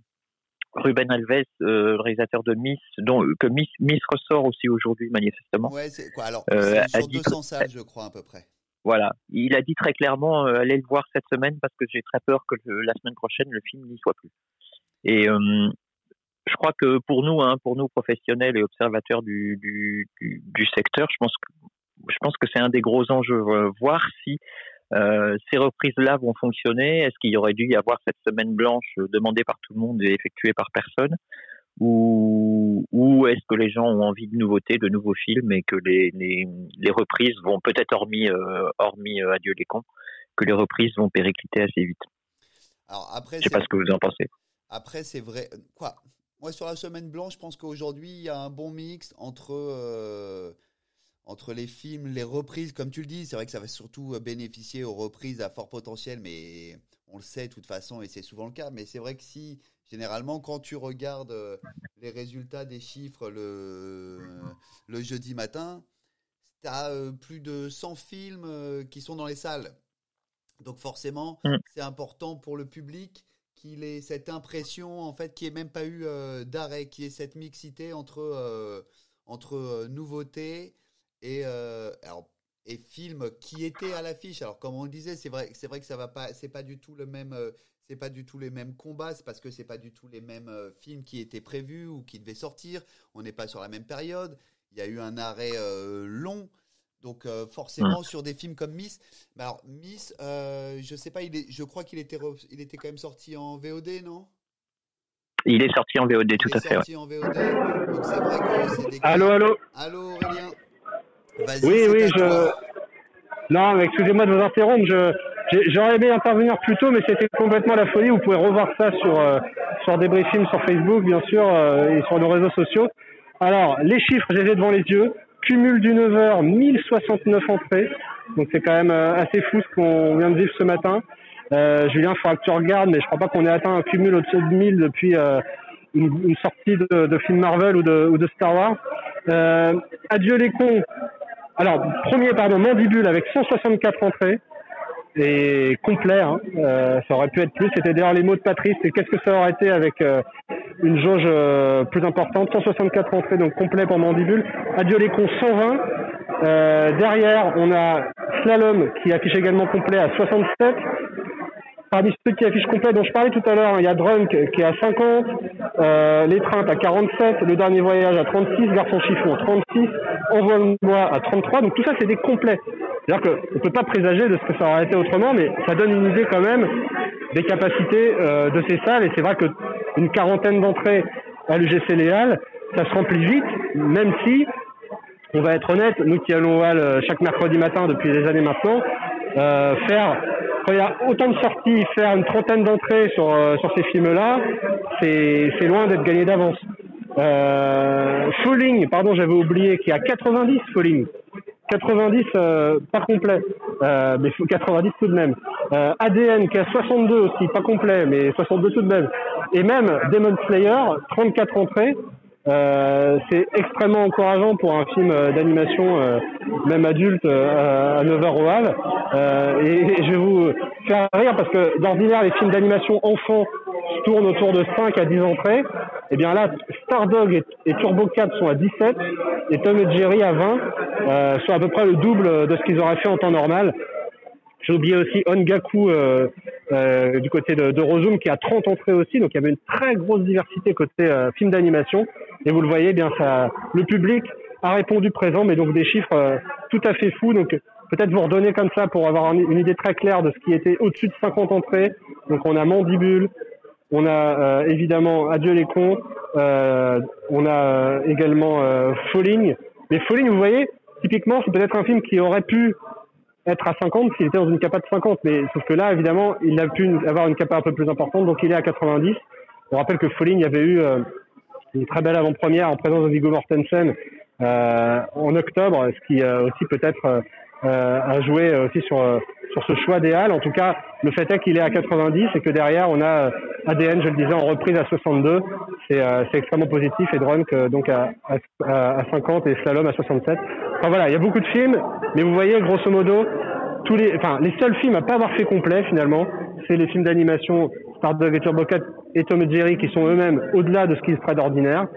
Ruben Alves, euh, le réalisateur de Miss, dont que Miss, Miss ressort aussi aujourd'hui manifestement. Ouais, c'est quoi Alors, c'est sur 200 salles, je crois à peu près. Voilà, il a dit très clairement euh, allez le voir cette semaine parce que j'ai très peur que la semaine prochaine le film n'y soit plus. Et euh, je crois que pour nous, hein, pour nous professionnels et observateurs du, du, du, du secteur, je pense que je pense que c'est un des gros enjeux, euh, voir si euh, ces reprises-là vont fonctionner. Est-ce qu'il y aurait dû y avoir cette semaine blanche demandée par tout le monde et effectuée par personne ou, ou est-ce que les gens ont envie de nouveautés, de nouveaux films et que les, les, les reprises vont peut-être hormis euh, hormis euh, Adieu les cons, que les reprises vont péricliter assez vite? Alors après, je sais pas ce que vous en pensez. Après, c'est vrai. Quoi? Moi, sur la semaine blanche, je pense qu'aujourd'hui, il y a un bon mix entre entre les films, les reprises, comme tu le dis. C'est vrai que ça va surtout bénéficier aux reprises à fort potentiel, mais on le sait de toute façon et c'est souvent le cas. Mais c'est vrai que si Généralement, quand tu regardes euh, les résultats des chiffres le, le jeudi matin, tu as euh, plus de 100 films euh, qui sont dans les salles. Donc forcément, mm. c'est important pour le public qu'il ait cette impression, en fait, qu'il n'y ait même pas eu d'arrêt, qu'il y ait cette mixité entre, entre nouveautés et, alors, et films qui étaient à l'affiche. Alors comme on le disait, c'est vrai, c'est vrai que ça va pas, c'est pas du tout le même c'est pas du tout les mêmes combats, c'est parce que c'est pas du tout les mêmes euh, films qui étaient prévus ou qui devaient sortir. On n'est pas sur la même période. Il y a eu un arrêt euh, long. Donc euh, forcément sur des films comme Miss, alors Miss, je sais pas, il est, je crois qu'il était, il était quand même sorti en VOD, non? Il est sorti en VOD, tout à fait. Sorti en VOD. Donc c'est vrai que c'est des. Allô, allô? Allô Aurélien? Oui, oui, je. Non, excusez-moi de vous interrompre. Je, J'aurais aimé intervenir plus tôt, mais c'était complètement la folie. Vous pouvez revoir ça sur euh, sur des briefings sur Facebook, bien sûr, euh, et sur nos réseaux sociaux. Alors, les chiffres, j'ai devant les yeux. Cumul du 9h, 1069 entrées. Donc c'est quand même euh, assez fou ce qu'on vient de vivre ce matin. Euh, Julien, il faudra que tu regardes, mais je crois pas qu'on ait atteint un cumul au-dessus de 1000 depuis une, une, sortie de, de film Marvel ou de, ou de Star Wars. adieu les cons. Alors, premier, pardon, Mandibule avec 164 entrées et complet. Hein. Euh, ça aurait pu être plus. C'était d'ailleurs les mots de Patrice. Et qu'est-ce que ça aurait été avec euh, une jauge euh, plus importante? 164 entrées, donc complet pour Mandibule. Adieu les cons 120. Euh, derrière, on a Slalom qui affiche également complet à 67 parmi ceux qui affichent complet dont je parlais tout à l'heure, il y a Drunk qui est à 50, euh, L'étreinte à 47, Le Dernier Voyage à 36, Garçon Chiffon à 36, Envoie-moi à 33. Donc tout ça, c'est des complets. C'est-à-dire qu'on ne peut pas présager de ce que ça aurait été autrement, mais ça donne une idée quand même des capacités euh, de ces salles. Et c'est vrai qu'une quarantaine d'entrées à l'UGC Léal, ça se remplit vite, même si, on va être honnête, nous qui allons au Hall chaque mercredi matin depuis des années maintenant, euh, faire quand il y a autant de sorties, faire une trentaine d'entrées sur, euh, sur ces films-là, c'est loin d'être gagné d'avance. Euh, Falling, pardon, j'avais oublié, qui a 90 Falling. 90, euh, pas complet, euh, mais 90 tout de même. Euh, ADN qui a 62 aussi, pas complet, mais 62 tout de même. Et même Demon Slayer, 34 entrées. Euh, c'est extrêmement encourageant pour un film euh, d'animation, euh, même adulte, à 9h au Hall. Et, je vais vous faire rire parce que d'ordinaire, les films d'animation enfants tournent autour de 5 à 10 entrées. Et bien là, Stardog et, et Turbo 4 sont à 17 et Tom et Jerry à 20, euh, soit à peu près le double de ce qu'ils auraient fait en temps normal. J'ai oublié aussi Ongaku euh, euh, du côté de, de Rosum qui a 30 entrées aussi, donc il y avait une très grosse diversité côté euh, film d'animation. Et vous le voyez, bien ça, le public a répondu présent, mais donc des chiffres euh, tout à fait fous. Donc peut-être vous redonner comme ça pour avoir une idée très claire de ce qui était au-dessus de 50 entrées. Donc on a Mandibule, on a euh, évidemment Adieu les cons, on a également Falling. Mais Falling, vous voyez, typiquement, c'est peut-être un film qui aurait pu être à 50 s'il était dans une capa de 50. Mais sauf que là, évidemment, il a pu avoir une capa un peu plus importante, donc il est à 90. On rappelle que Falling avait eu euh, une très belle avant-première en présence de Viggo Mortensen euh, en octobre, ce qui euh, aussi peut-être a joué aussi sur sur ce choix des halles. En tout cas, le fait est qu'il est à 90 et que derrière, on a ADN, je le disais, en reprise à 62. C'est extrêmement positif et Drunk donc à, à, à 50 et Slalom à 67. Enfin voilà, il y a beaucoup de films, mais vous voyez, grosso modo, tous les, enfin, les seuls films à pas avoir fait complet finalement, c'est les films d'animation Stardog et Turbo 4 et Tom et Jerry qui sont eux-mêmes au-delà de ce qui serait d'ordinaire.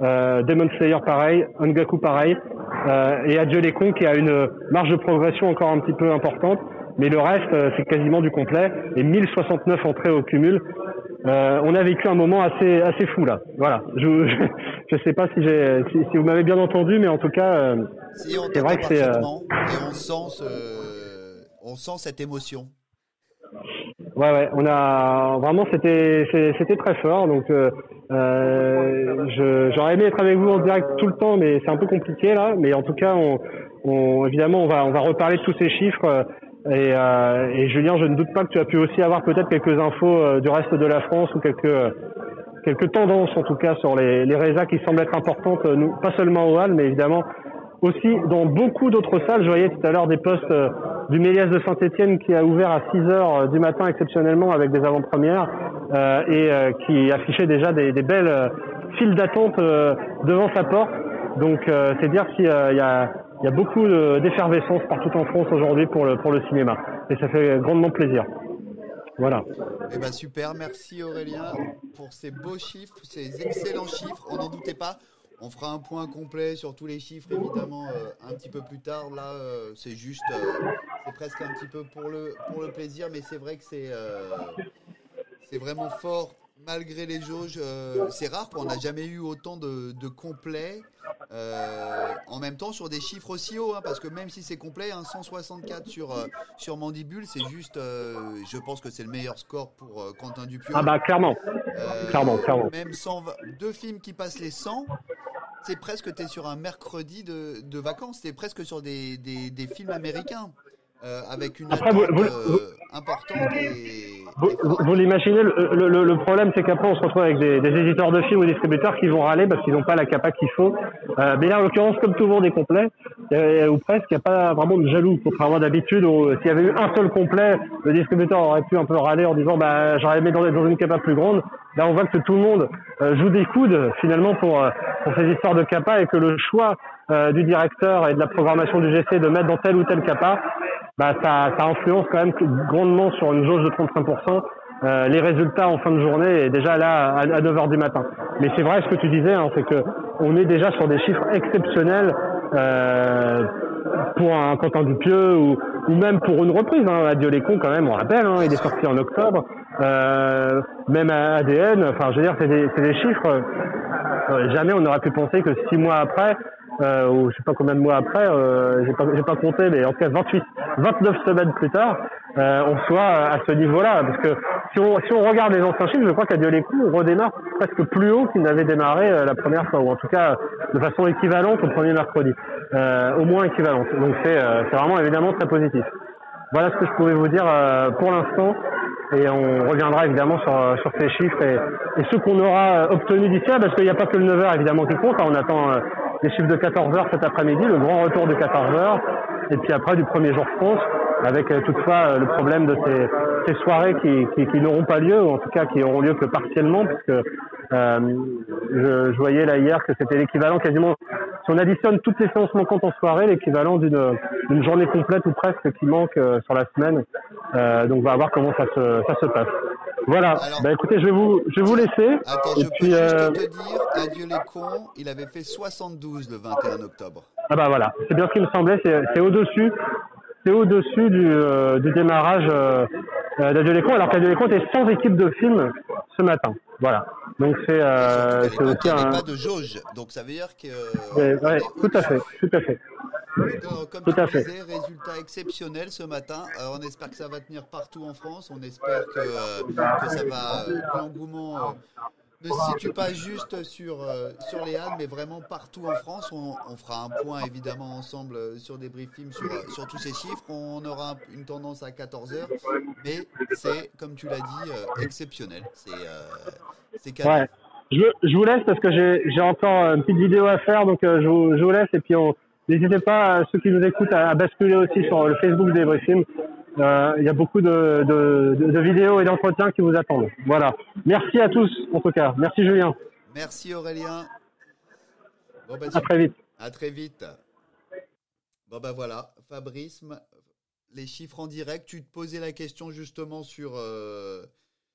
Euh, Demon Slayer pareil, Ongaku pareil, euh, et Adieu les cons qui a une marge de progression encore un petit peu importante. Mais le reste, euh, c'est quasiment du complet. Et 1069 entrées au cumul. On a vécu un moment assez assez fou là. Voilà. Je [laughs] je, sais pas si j'ai si, si, vous m'avez bien entendu, mais en tout cas, c'est vrai que c'est. On sent on sent cette émotion. Ouais ouais. On a vraiment c'était c'était très fort. Donc euh, j'aurais aimé être avec vous en direct tout le temps, mais c'est un peu compliqué là. Mais en tout cas, on, on évidemment on va on va reparler de tous ces chiffres. Et, euh, et, Julien, je ne doute pas que tu as pu aussi avoir peut-être quelques infos euh, du reste de la France ou quelques quelques tendances en tout cas sur les, les résas qui semblent être importantes, euh, nous, pas seulement au Hall, mais évidemment aussi dans beaucoup d'autres salles. Je voyais tout à l'heure des postes euh, du Méliès de Saint-Etienne qui a ouvert à 6 heures du matin exceptionnellement avec des avant-premières euh, et qui affichait déjà des, belles files d'attente devant sa porte. Donc c'est dire s'il y a beaucoup d'effervescence partout en France aujourd'hui pour le, cinéma. Et ça fait grandement plaisir. Voilà. Eh ben super, merci Aurélien pour ces beaux chiffres, ces excellents chiffres. On n'en doutait pas. On fera un point complet sur tous les chiffres évidemment euh, un petit peu plus tard. Là, euh, c'est juste, euh, c'est presque un petit peu pour le pour le plaisir, mais c'est vrai que c'est c'est vraiment fort malgré les jauges. c'est rare qu'on n'a jamais eu autant de, de complets. Euh, en même temps sur des chiffres aussi hauts, hein, parce que même si c'est complet, un 164 sur, euh, sur Mandibule, c'est juste, euh, je pense que c'est le meilleur score pour Quentin Dupieux. Ah bah clairement, clairement, clairement. Même 120, deux films qui passent les 100, c'est presque, tu es sur un mercredi de, de vacances, tu es presque sur des, des, des films américains. Euh, avec une Après, attente, vous, euh, importante et, vous, vous l'imaginez, le, le, le, problème c'est qu'après on se retrouve avec des, des, éditeurs de films ou distributeurs qui vont râler parce qu'ils n'ont pas la capa qu'il faut. Euh, mais là en l'occurrence, comme tout le monde est complet, ou presque, il n'y a pas vraiment de jaloux, contrairement d'habitude où s'il y avait eu un seul complet, le distributeur aurait pu un peu râler en disant bah j'aurais aimé dans, dans une capa plus grande. Là on voit que tout le monde euh, joue des coudes finalement pour, pour ces histoires de capa et que le choix du directeur et de la programmation du GC de mettre dans telle ou telle capa bah, ça, ça influence quand même grandement sur une jauge de 35%. Euh, les résultats en fin de journée et déjà là à, 9h du matin. Mais c'est vrai ce que tu disais, hein, c'est que on est déjà sur des chiffres exceptionnels euh, pour un Quentin Dupieux ou, ou même pour une reprise. Hein, Adieu les cons quand même, on rappelle, hein, il est sorti en octobre. Euh, même à ADN, enfin je veux dire c'est des, des, chiffres. Euh, jamais on aurait pu penser que six mois après euh, ou je sais pas combien de mois après, euh, j'ai pas, pas compté, mais en tout cas 28, 29 semaines plus tard, euh, on soit à ce niveau-là. Parce que si on, si on regarde les anciens chiffres, je crois qu'à Dieu les coups, on redémarre presque plus haut qu'il n'avait démarré euh, la première fois, ou en tout cas de façon équivalente au premier mercredi, euh, au moins équivalente. Donc c'est, euh, c'est vraiment évidemment très positif. Voilà ce que je pouvais vous dire pour l'instant. Et on reviendra évidemment sur, sur ces chiffres et, et ceux qu'on aura obtenus d'ici là, parce qu'il n'y a pas que le 9h évidemment qui compte, on attend les chiffres de 14 heures cet après-midi, le grand retour de 14 heures, et puis après du premier jour France. avec toutefois le problème de ces, ces soirées qui, qui, qui n'auront pas lieu, ou en tout cas qui auront lieu que partiellement, puisque euh, je, je, voyais là hier que c'était l'équivalent quasiment, si on additionne toutes les séances manquantes en soirée, l'équivalent d'une journée complète ou presque qui manque euh, sur la semaine. Euh, donc on va voir comment ça se, ça se passe. Voilà. bah écoutez, je vais vous, je vais vous laisser. Attends, et je puis, peux juste euh... te dire, adieu les cons, il avait fait 72 le 21 octobre. Ah bah voilà, c'est bien ce qui me semblait, c'est au-dessus, c'est au-dessus du, euh, du démarrage euh, d'Adieu les alors qu'Adieu les était sans équipe de film ce matin. Voilà. Donc c'est euh, c'est aussi un. pas de jauge, donc ça veut dire que. Euh, ouais, tout à fait, tout à fait. Donc, comme tout tu à disais, fait. résultat exceptionnel ce matin. Euh, on espère que ça va tenir partout en France. On espère que, euh, que ça va, l'engouement ne se situe pas juste sur, euh, sur les Halles, mais vraiment partout en France. On, on, fera un point évidemment ensemble euh, sur des briefings sur, euh, sur tous ces chiffres. On aura une tendance à 14 heures, mais c'est, comme tu l'as dit, euh, exceptionnel. C'est c'est ouais. je, je vous laisse parce que j'ai encore une petite vidéo à faire, donc je, vous, je vous laisse et puis on n'hésitez pas ceux qui nous écoutent à, à basculer aussi sur le Facebook des briefings il y a beaucoup de, de, de vidéos et d'entretiens qui vous attendent. Voilà. Merci à tous, en tout cas. Merci Julien. Merci Aurélien. Bon, bah, à très vite. À très vite. Bon ben voilà, Fabrice, les chiffres en direct. Tu te posais la question justement sur euh,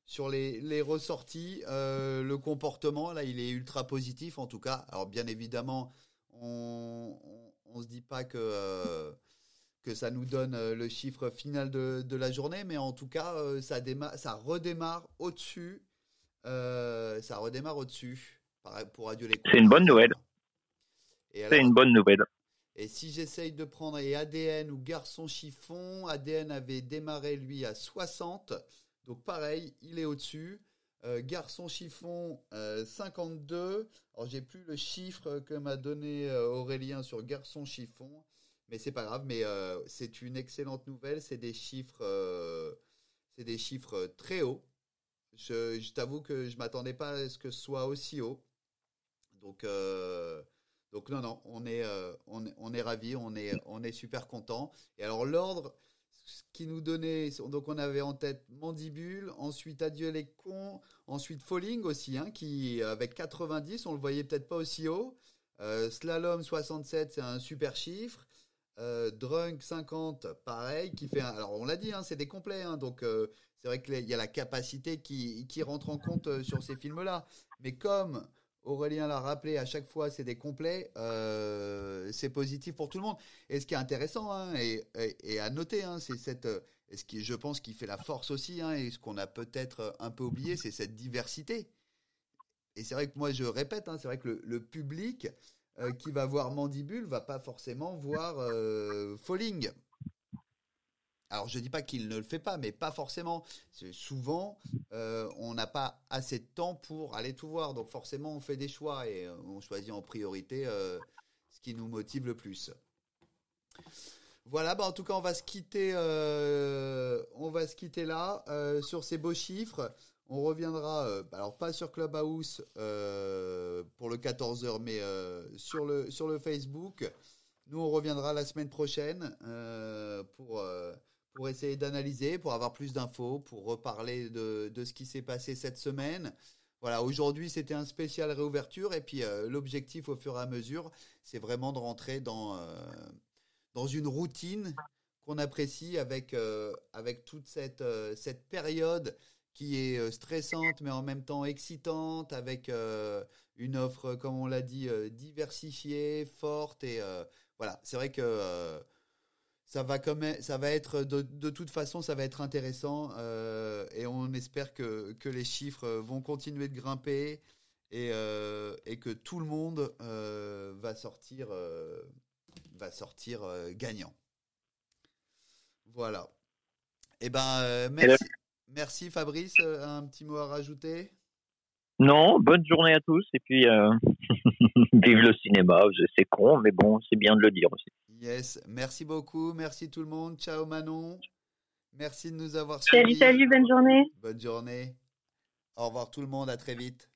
sur les, les ressorties, euh, le comportement. Là, il est ultra positif en tout cas. Alors bien évidemment, on on se dit pas que euh, que ça nous donne euh, le chiffre final de, de la journée, mais en tout cas, euh, ça, démarre, ça redémarre au-dessus. Euh, ça redémarre au-dessus pour Adieu les C'est une bonne nouvelle. C'est une bonne nouvelle. Et si j'essaye de prendre et ADN ou Garçon Chiffon, ADN avait démarré lui à 60. Donc pareil, il est au-dessus. Euh, Garçon Chiffon, euh, 52. Alors j'ai plus le chiffre que m'a donné Aurélien sur Garçon Chiffon. Mais c'est pas grave, mais euh, c'est une excellente nouvelle. C'est des chiffres, euh, c'est des chiffres très hauts. Je, t'avoue que je m'attendais pas à ce que ce soit aussi haut. Donc, euh, donc non, non, on est, euh, on, on est ravis, on est, on est super content. Et alors l'ordre, ce qui nous donnait, donc on avait en tête Mandibule, ensuite Adieu les cons, ensuite Falling aussi, hein, qui avec 90, on le voyait peut-être pas aussi haut. Euh, slalom 67, c'est un super chiffre. Euh, Drunk 50, pareil, qui fait alors on l'a dit, hein, c'est des complets, hein, donc euh, c'est vrai qu'il y a la capacité qui, rentre en compte euh, sur ces films-là. Mais comme Aurélien l'a rappelé, à chaque fois c'est des complets, c'est positif pour tout le monde. Et ce qui est intéressant hein, et, à noter, c'est cette, et ce qui je pense qui fait la force aussi, et ce qu'on a peut-être un peu oublié, c'est cette diversité. Et c'est vrai que moi je répète, c'est vrai que le public euh, qui va voir Mandibule va pas forcément voir euh, Falling. Alors je dis pas qu'il ne le fait pas, mais pas forcément. Souvent, euh, on n'a pas assez de temps pour aller tout voir, donc forcément on fait des choix et on choisit en priorité ce qui nous motive le plus. Voilà, bah en tout cas on va se quitter, on va se quitter là sur ces beaux chiffres. On reviendra, euh, alors pas sur Clubhouse euh, pour le 14h, mais euh, sur, le, sur le Facebook. Nous, on reviendra la semaine prochaine pour, pour essayer d'analyser, pour avoir plus d'infos, pour reparler de, de ce qui s'est passé cette semaine. Voilà, aujourd'hui, c'était un spécial réouverture. Et puis, l'objectif au fur et à mesure, c'est vraiment de rentrer dans, dans une routine qu'on apprécie avec, avec toute cette, cette période qui est euh, stressante mais en même temps excitante avec euh, une offre comme on l'a dit euh, diversifiée, forte et euh, voilà, c'est vrai que euh, ça va comme ça va être de, de, toute façon ça va être intéressant et on espère que, que les chiffres vont continuer de grimper et, et que tout le monde va sortir va sortir gagnant. Voilà. Et eh ben merci. Merci Fabrice, euh, un petit mot à rajouter? Non, bonne journée à tous et puis euh, [laughs] vive le cinéma, c'est con mais bon, c'est bien de le dire aussi. Yes, merci beaucoup, merci tout le monde, ciao Manon, merci de nous avoir suivis. Salut, salut, bonne journée. Bonne journée. Au revoir tout le monde, à très vite.